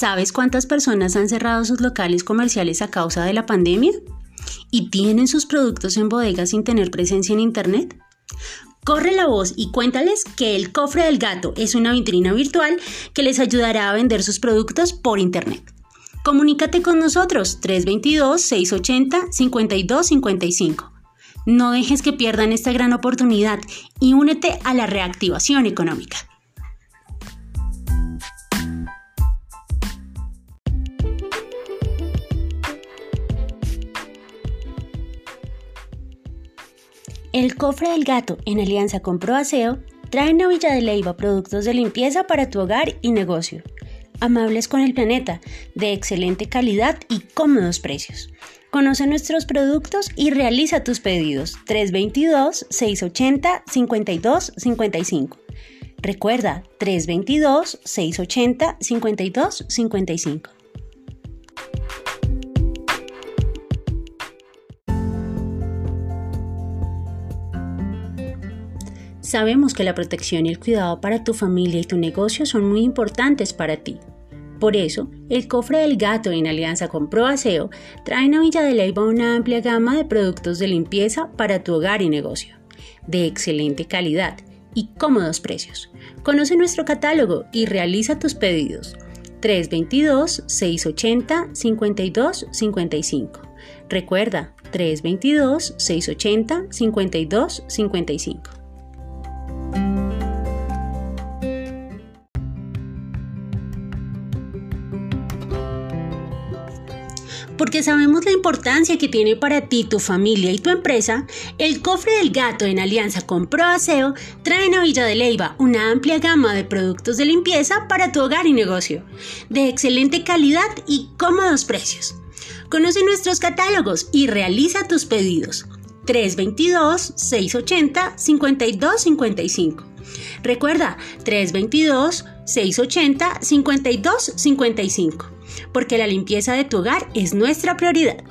¿Sabes cuántas personas han cerrado sus locales comerciales a causa de la pandemia? ¿Y tienen sus productos en bodegas sin tener presencia en Internet? Corre la voz y cuéntales que el cofre del gato es una vitrina virtual que les ayudará a vender sus productos por Internet. Comunícate con nosotros 322-680-5255. No dejes que pierdan esta gran oportunidad y únete a la reactivación económica. El cofre del gato, en alianza con ProAseo, trae a Villa de Leiva productos de limpieza para tu hogar y negocio. Amables con el planeta, de excelente calidad y cómodos precios. Conoce nuestros productos y realiza tus pedidos 322-680-5255. Recuerda 322-680-5255. Sabemos que la protección y el cuidado para tu familia y tu negocio son muy importantes para ti. Por eso, el cofre del gato en alianza con ProAseo trae a Villa de Leyva una amplia gama de productos de limpieza para tu hogar y negocio, de excelente calidad y cómodos precios. Conoce nuestro catálogo y realiza tus pedidos. 322-680-5255. Recuerda, 322-680-5255. Porque sabemos la importancia que tiene para ti, tu familia y tu empresa, el cofre del gato en alianza con ProAseo trae a Villa de Leiva una amplia gama de productos de limpieza para tu hogar y negocio, de excelente calidad y cómodos precios. Conoce nuestros catálogos y realiza tus pedidos. 322-680-5255. Recuerda, 322-680-5255 porque la limpieza de tu hogar es nuestra prioridad.